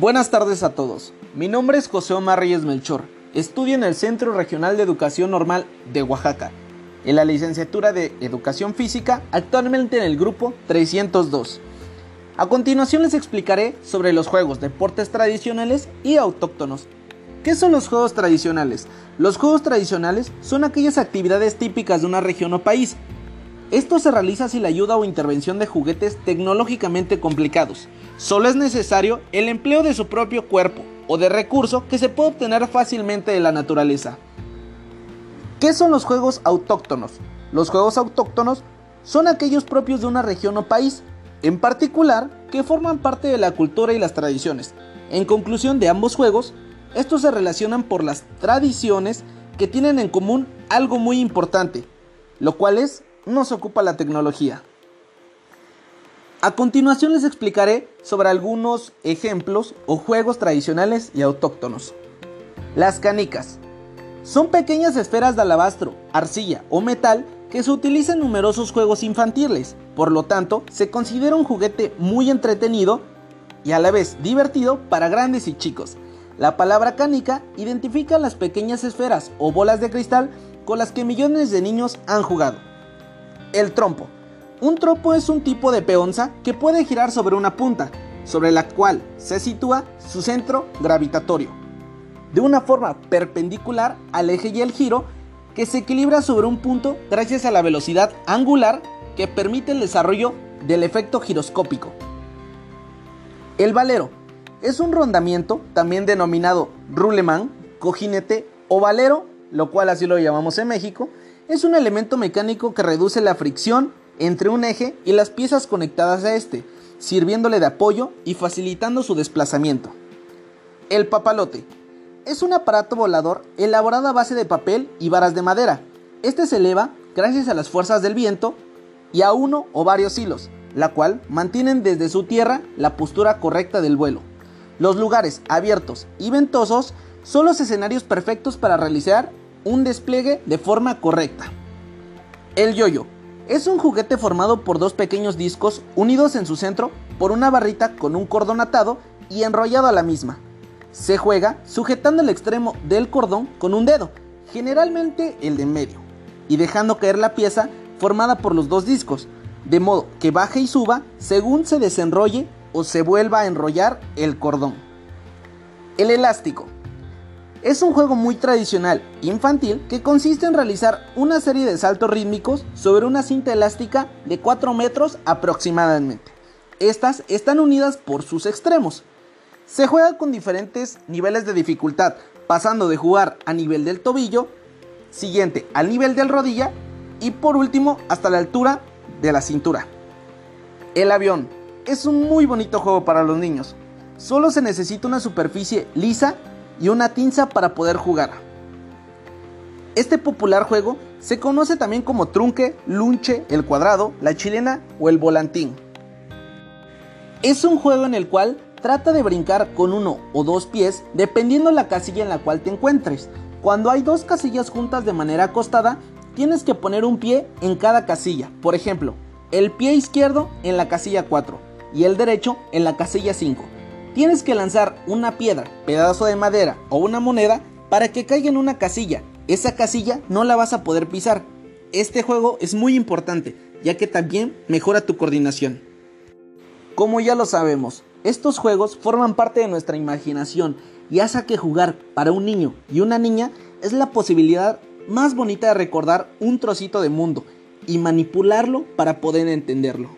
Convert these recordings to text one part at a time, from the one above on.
Buenas tardes a todos. Mi nombre es José Omar Reyes Melchor. Estudio en el Centro Regional de Educación Normal de Oaxaca, en la licenciatura de Educación Física, actualmente en el grupo 302. A continuación les explicaré sobre los juegos, deportes tradicionales y autóctonos. ¿Qué son los juegos tradicionales? Los juegos tradicionales son aquellas actividades típicas de una región o país. Esto se realiza sin la ayuda o intervención de juguetes tecnológicamente complicados Solo es necesario el empleo de su propio cuerpo o de recurso que se puede obtener fácilmente de la naturaleza. ¿Qué son los juegos autóctonos? Los juegos autóctonos son aquellos propios de una región o país, en particular que forman parte de la cultura y las tradiciones. En conclusión de ambos juegos, estos se relacionan por las tradiciones que tienen en común algo muy importante, lo cual es no se ocupa la tecnología. A continuación les explicaré sobre algunos ejemplos o juegos tradicionales y autóctonos. Las canicas. Son pequeñas esferas de alabastro, arcilla o metal que se utilizan en numerosos juegos infantiles, por lo tanto se considera un juguete muy entretenido y a la vez divertido para grandes y chicos. La palabra canica identifica las pequeñas esferas o bolas de cristal con las que millones de niños han jugado. El trompo un tropo es un tipo de peonza que puede girar sobre una punta, sobre la cual se sitúa su centro gravitatorio, de una forma perpendicular al eje y el giro, que se equilibra sobre un punto gracias a la velocidad angular que permite el desarrollo del efecto giroscópico. El valero es un rondamiento, también denominado rulemán, cojinete o valero, lo cual así lo llamamos en México, es un elemento mecánico que reduce la fricción entre un eje y las piezas conectadas a este, sirviéndole de apoyo y facilitando su desplazamiento. El papalote es un aparato volador elaborado a base de papel y varas de madera. Este se eleva gracias a las fuerzas del viento y a uno o varios hilos, la cual mantienen desde su tierra la postura correcta del vuelo. Los lugares abiertos y ventosos son los escenarios perfectos para realizar un despliegue de forma correcta. El yoyo es un juguete formado por dos pequeños discos unidos en su centro por una barrita con un cordón atado y enrollado a la misma. Se juega sujetando el extremo del cordón con un dedo, generalmente el de medio, y dejando caer la pieza formada por los dos discos, de modo que baje y suba según se desenrolle o se vuelva a enrollar el cordón. El elástico es un juego muy tradicional, infantil, que consiste en realizar una serie de saltos rítmicos sobre una cinta elástica de 4 metros aproximadamente. Estas están unidas por sus extremos. Se juega con diferentes niveles de dificultad, pasando de jugar a nivel del tobillo, siguiente al nivel del rodilla y por último hasta la altura de la cintura. El avión es un muy bonito juego para los niños. Solo se necesita una superficie lisa y una tinza para poder jugar. Este popular juego se conoce también como trunque, lunche, el cuadrado, la chilena o el volantín. Es un juego en el cual trata de brincar con uno o dos pies dependiendo la casilla en la cual te encuentres. Cuando hay dos casillas juntas de manera acostada, tienes que poner un pie en cada casilla. Por ejemplo, el pie izquierdo en la casilla 4 y el derecho en la casilla 5. Tienes que lanzar una piedra, pedazo de madera o una moneda para que caiga en una casilla. Esa casilla no la vas a poder pisar. Este juego es muy importante, ya que también mejora tu coordinación. Como ya lo sabemos, estos juegos forman parte de nuestra imaginación y hace que jugar para un niño y una niña es la posibilidad más bonita de recordar un trocito de mundo y manipularlo para poder entenderlo.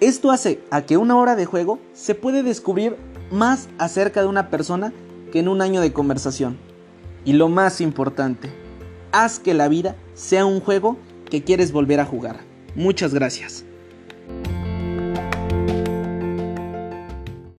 Esto hace a que una hora de juego se puede descubrir más acerca de una persona que en un año de conversación. Y lo más importante, haz que la vida sea un juego que quieres volver a jugar. Muchas gracias.